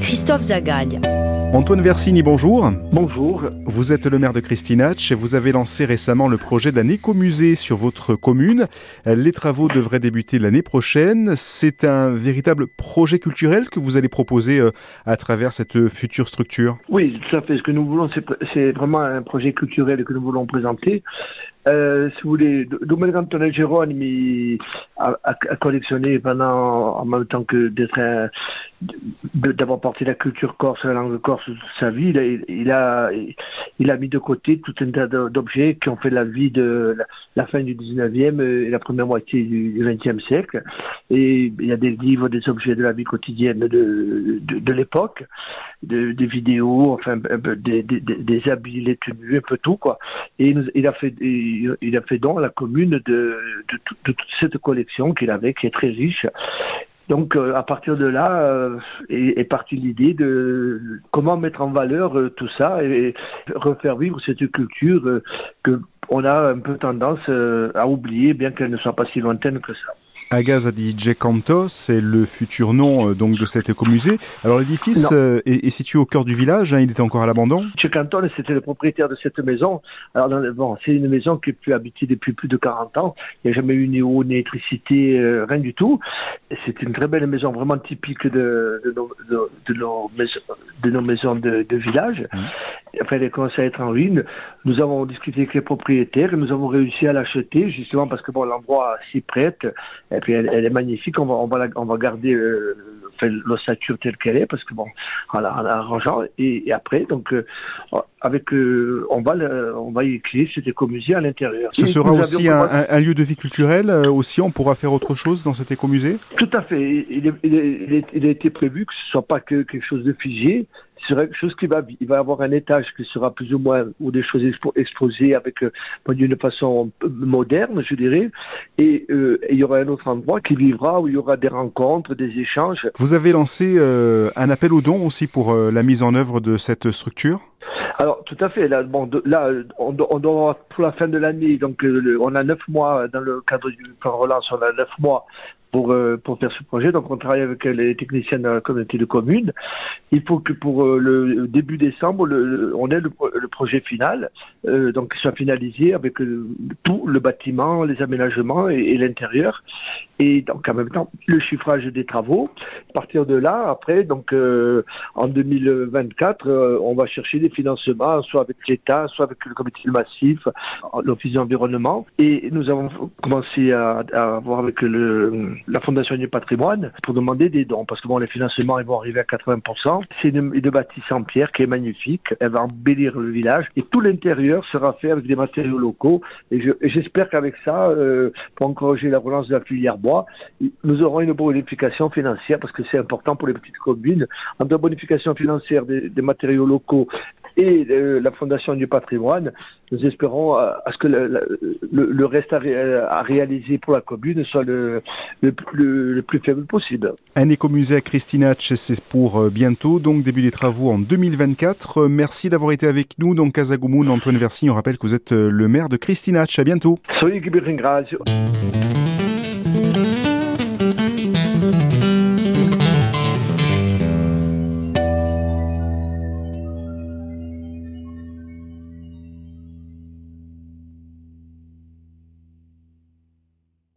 Christophe Zagaglia. Antoine Versini, bonjour. Bonjour. Vous êtes le maire de Christinach et vous avez lancé récemment le projet d'un écomusée sur votre commune. Les travaux devraient débuter l'année prochaine. C'est un véritable projet culturel que vous allez proposer euh, à travers cette future structure? Oui, tout à fait. Ce que nous voulons, c'est vraiment un projet culturel que nous voulons présenter. Euh, si vous voulez, Domenico Antonio Geronimi a, a, a, collectionné pendant, en même temps que d'avoir porté la culture corse, la langue corse toute sa vie, il a, mis de côté tout un tas d'objets qui ont fait la vie de la, fin du 19e et la première moitié du, 20e siècle. Et il y a des livres, des objets de la vie quotidienne de, l'époque, de, des vidéos, enfin, des, des, des habits, les tenues, un peu tout, quoi. Et il, a fait, il, a fait don à la commune de, toute cette collection qu'il avait, qui est très riche. Donc, euh, à partir de là, euh, est, partie l'idée de comment mettre en valeur euh, tout ça et, refaire vivre cette culture que on a un peu tendance à oublier, bien qu'elle ne soit pas si lointaine que ça. Agaz Adige Canto, c'est le futur nom euh, donc de cet écomusée. Alors l'édifice euh, est, est, situé au cœur du village, hein, il était encore à l'abandon? Canton, c'était le propriétaire de cette maison. Alors bon, c'est une maison qui est plus habitée depuis plus de 40 ans. Il n'y a jamais eu ni eau, ni électricité, euh, rien du tout. C'est une très belle maison, vraiment typique de, de, nos, de, de nos, maisons, de, nos maisons de, de village. Mmh. Enfin, elle commencé à être en ruine. Nous avons discuté avec les propriétaires et nous avons réussi à l'acheter, justement parce que bon, l'endroit s'y prête. Et puis elle, elle, est magnifique. On va, on va, la, on va garder euh, l'ossature telle qu'elle est parce que bon, en arrangeant et, et, après donc euh, avec euh, on va le, on va y créer cet écomusée à l'intérieur. Ce et sera aussi un, un, un, lieu de vie culturelle aussi. On pourra faire autre chose dans cet écomusée? Tout à fait. Il, il, a été prévu que ce soit pas que quelque chose de figé. Sera quelque chose qui va, il va avoir un étage qui sera plus ou moins ou des choses expo, exposées avec euh, d'une façon moderne, je dirais, et, euh, et, il y aura un autre endroit qui vivra où il y aura des rencontres, des échanges. Vous avez lancé euh, un appel aux dons aussi pour la mise en œuvre de cette structure? Alors, tout à fait. Là, bon, de, là on, on doit pour la fin de l'année, donc on a neuf mois dans le cadre du plan relance, on a neuf mois pour, euh, pour faire ce projet. Donc, on travaille avec les techniciens de la communauté de communes. Il faut que pour euh, le début décembre, on ait le, projet final, euh, donc qu'il soit finalisé avec euh, tout le bâtiment, les aménagements et, l'intérieur. Et donc, en même temps, le chiffrage des travaux. À partir de là, après, donc, euh, en 2024, on va chercher des financements, soit avec l'État, soit avec le comité de massif, l'Office de l'environnement. Et nous avons commencé à, à voir avec le la Fondation du patrimoine pour demander des dons, parce que bon, les financements ils vont arriver à 80%. C'est une, une bâtisse en pierre qui est magnifique, elle va embellir le village, et tout l'intérieur sera fait avec des matériaux locaux, et j'espère je, qu'avec ça, euh, pour encourager la relance de la filière bois, nous aurons une bonification financière, parce que c'est important pour les petites communes, entre bonification financière des matériaux locaux et euh, la Fondation du patrimoine, nous espérons euh, à ce que le, le, le reste à, ré, à, réaliser pour la commune soit le, plus faible possible. Un écomusée à Christinach, c'est pour euh, bientôt, donc début des travaux en 2024. Merci d'avoir été avec nous. Donc, Casagoumoun, Antoine Versigne, on rappelle que vous êtes le maire de Christinach. À bientôt. Soyez